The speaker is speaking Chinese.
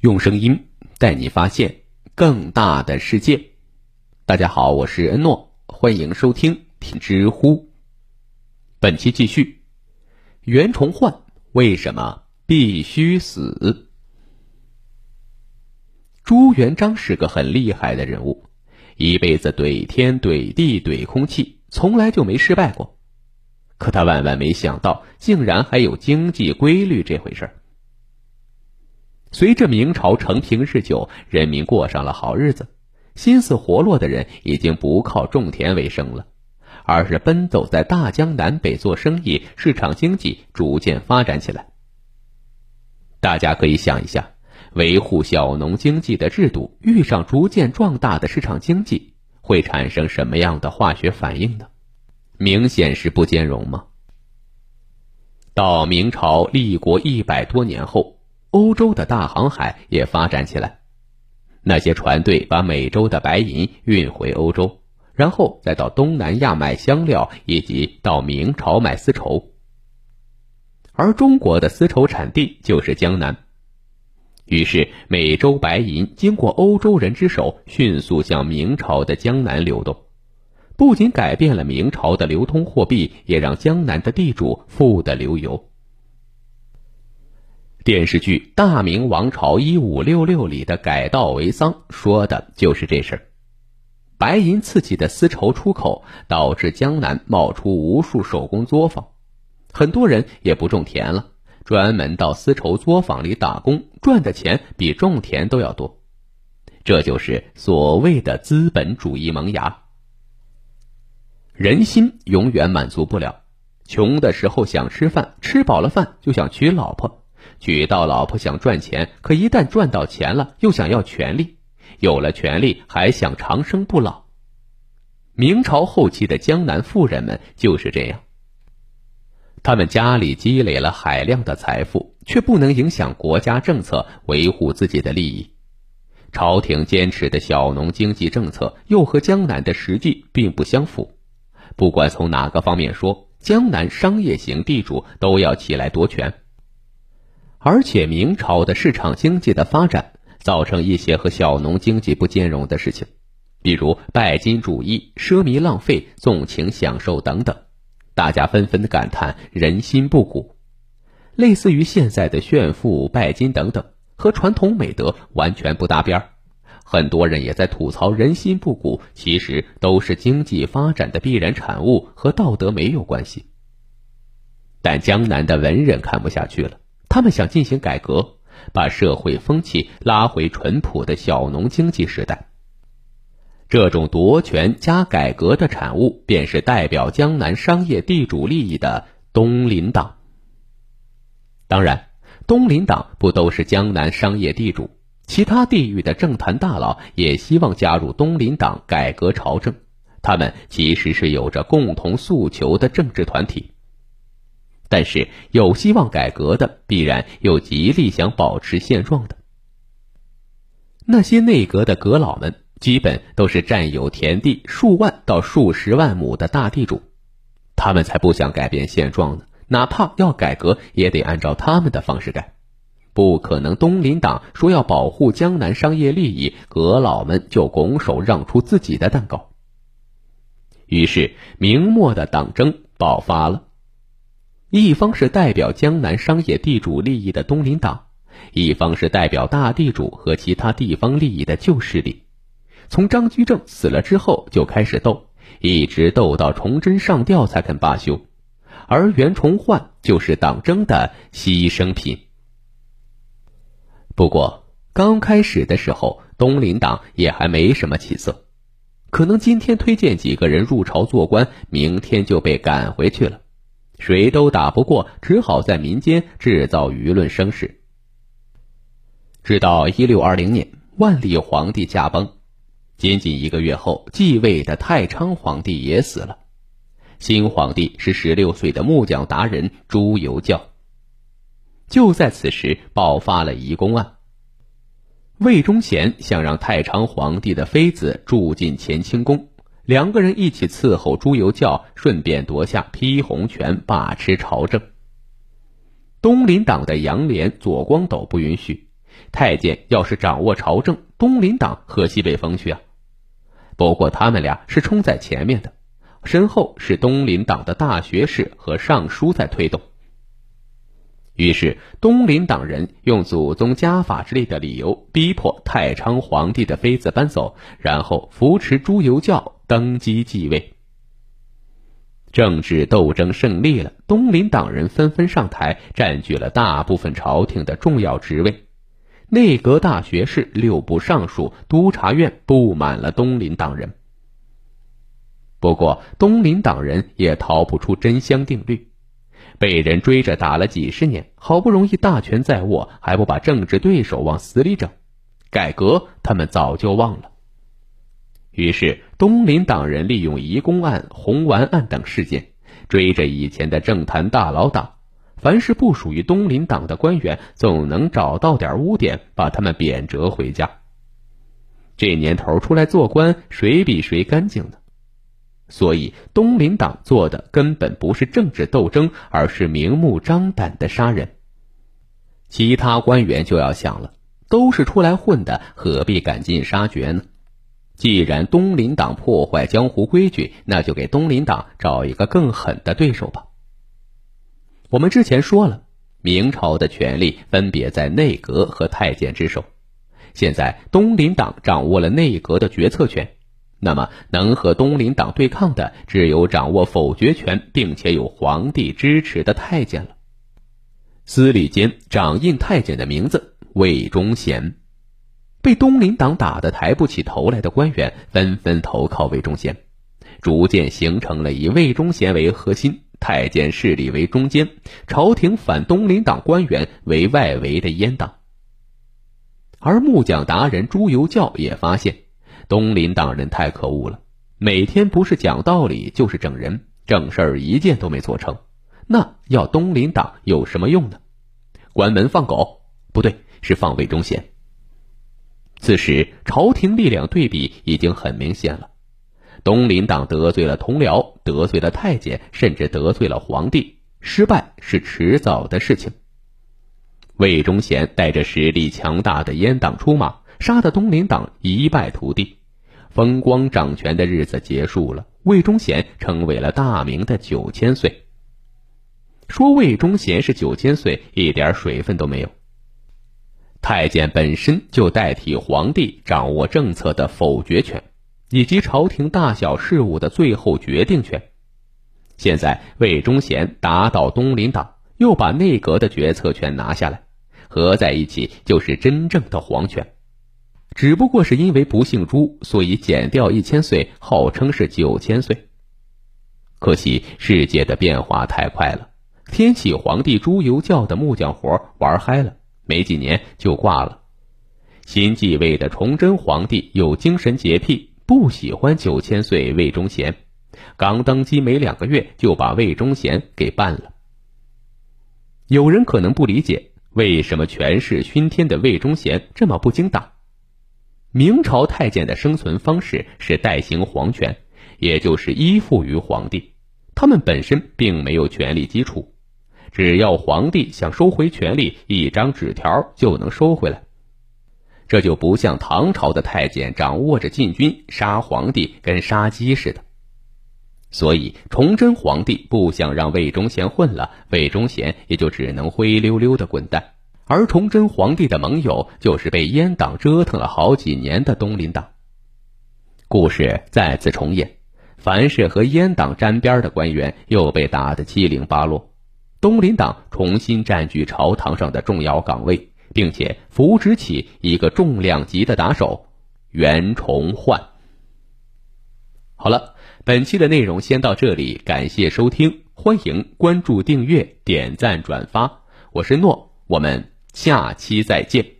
用声音带你发现更大的世界。大家好，我是恩诺，欢迎收听听知乎。本期继续，袁崇焕为什么必须死？朱元璋是个很厉害的人物，一辈子怼天怼地怼空气，从来就没失败过。可他万万没想到，竟然还有经济规律这回事儿。随着明朝承平日久，人民过上了好日子，心思活络的人已经不靠种田为生了，而是奔走在大江南北做生意，市场经济逐渐发展起来。大家可以想一下，维护小农经济的制度遇上逐渐壮大的市场经济，会产生什么样的化学反应呢？明显是不兼容吗？到明朝立国一百多年后。欧洲的大航海也发展起来，那些船队把美洲的白银运回欧洲，然后再到东南亚买香料，以及到明朝买丝绸。而中国的丝绸产地就是江南，于是美洲白银经过欧洲人之手，迅速向明朝的江南流动，不仅改变了明朝的流通货币，也让江南的地主富得流油。电视剧《大明王朝一五六六》里的改稻为桑，说的就是这事儿。白银刺激的丝绸出口，导致江南冒出无数手工作坊，很多人也不种田了，专门到丝绸作坊里打工，赚的钱比种田都要多。这就是所谓的资本主义萌芽。人心永远满足不了，穷的时候想吃饭，吃饱了饭就想娶老婆。娶到老婆想赚钱，可一旦赚到钱了，又想要权利；有了权利，还想长生不老。明朝后期的江南富人们就是这样。他们家里积累了海量的财富，却不能影响国家政策维护自己的利益。朝廷坚持的小农经济政策又和江南的实际并不相符。不管从哪个方面说，江南商业型地主都要起来夺权。而且明朝的市场经济的发展，造成一些和小农经济不兼容的事情，比如拜金主义、奢靡浪费、纵情享受等等，大家纷纷的感叹人心不古。类似于现在的炫富、拜金等等，和传统美德完全不搭边儿。很多人也在吐槽人心不古，其实都是经济发展的必然产物，和道德没有关系。但江南的文人看不下去了。他们想进行改革，把社会风气拉回淳朴的小农经济时代。这种夺权加改革的产物，便是代表江南商业地主利益的东林党。当然，东林党不都是江南商业地主，其他地域的政坛大佬也希望加入东林党改革朝政。他们其实是有着共同诉求的政治团体。但是有希望改革的，必然又极力想保持现状的。那些内阁的阁老们，基本都是占有田地数万到数十万亩的大地主，他们才不想改变现状呢。哪怕要改革，也得按照他们的方式改，不可能。东林党说要保护江南商业利益，阁老们就拱手让出自己的蛋糕。于是，明末的党争爆发了。一方是代表江南商业地主利益的东林党，一方是代表大地主和其他地方利益的旧势力。从张居正死了之后就开始斗，一直斗到崇祯上吊才肯罢休。而袁崇焕就是党争的牺牲品。不过刚开始的时候，东林党也还没什么起色，可能今天推荐几个人入朝做官，明天就被赶回去了。谁都打不过，只好在民间制造舆论声势。直到一六二零年，万历皇帝驾崩，仅仅一个月后，继位的太昌皇帝也死了。新皇帝是十六岁的木匠达人朱由校。就在此时，爆发了移宫案。魏忠贤想让太昌皇帝的妃子住进乾清宫。两个人一起伺候朱由校，顺便夺下批红权，把持朝政。东林党的杨涟、左光斗不允许，太监要是掌握朝政，东林党喝西北风去啊？不过他们俩是冲在前面的，身后是东林党的大学士和尚书在推动。于是东林党人用祖宗家法之类的理由，逼迫太昌皇帝的妃子搬走，然后扶持朱由校登基继位。政治斗争胜利了，东林党人纷纷上台，占据了大部分朝廷的重要职位。内阁大学士、六部尚书、督察院布满了东林党人。不过，东林党人也逃不出真香定律，被人追着打了几十年，好不容易大权在握，还不把政治对手往死里整？改革他们早就忘了。于是，东林党人利用移宫案、红丸案等事件，追着以前的政坛大佬打。凡是不属于东林党的官员，总能找到点污点，把他们贬谪回家。这年头出来做官，谁比谁干净呢？所以东林党做的根本不是政治斗争，而是明目张胆的杀人。其他官员就要想了，都是出来混的，何必赶尽杀绝呢？既然东林党破坏江湖规矩，那就给东林党找一个更狠的对手吧。我们之前说了，明朝的权力分别在内阁和太监之手。现在东林党掌握了内阁的决策权，那么能和东林党对抗的只有掌握否决权并且有皇帝支持的太监了。司礼监掌印太监的名字魏忠贤，被东林党打得抬不起头来的官员纷纷投靠魏忠贤，逐渐形成了以魏忠贤为核心。太监势力为中间，朝廷反东林党官员为外围的阉党。而木匠达人朱由校也发现，东林党人太可恶了，每天不是讲道理就是整人，正事儿一件都没做成。那要东林党有什么用呢？关门放狗？不对，是放魏忠贤。此时朝廷力量对比已经很明显了。东林党得罪了同僚，得罪了太监，甚至得罪了皇帝，失败是迟早的事情。魏忠贤带着实力强大的阉党出马，杀得东林党一败涂地，风光掌权的日子结束了。魏忠贤成为了大明的九千岁。说魏忠贤是九千岁，一点水分都没有。太监本身就代替皇帝掌握政策的否决权。以及朝廷大小事务的最后决定权。现在魏忠贤打倒东林党，又把内阁的决策权拿下来，合在一起就是真正的皇权。只不过是因为不姓朱，所以减掉一千岁，号称是九千岁。可惜世界的变化太快了，天启皇帝朱由校的木匠活玩嗨了，没几年就挂了。新继位的崇祯皇帝有精神洁癖。不喜欢九千岁魏忠贤，刚登基没两个月就把魏忠贤给办了。有人可能不理解，为什么权势熏天的魏忠贤这么不经打？明朝太监的生存方式是代行皇权，也就是依附于皇帝，他们本身并没有权力基础，只要皇帝想收回权力，一张纸条就能收回来。这就不像唐朝的太监掌握着禁军，杀皇帝跟杀鸡似的。所以崇祯皇帝不想让魏忠贤混了，魏忠贤也就只能灰溜溜的滚蛋。而崇祯皇帝的盟友就是被阉党折腾了好几年的东林党。故事再次重演，凡是和阉党沾边的官员又被打得七零八落，东林党重新占据朝堂上的重要岗位。并且扶植起一个重量级的打手袁崇焕。好了，本期的内容先到这里，感谢收听，欢迎关注、订阅、点赞、转发，我是诺，我们下期再见。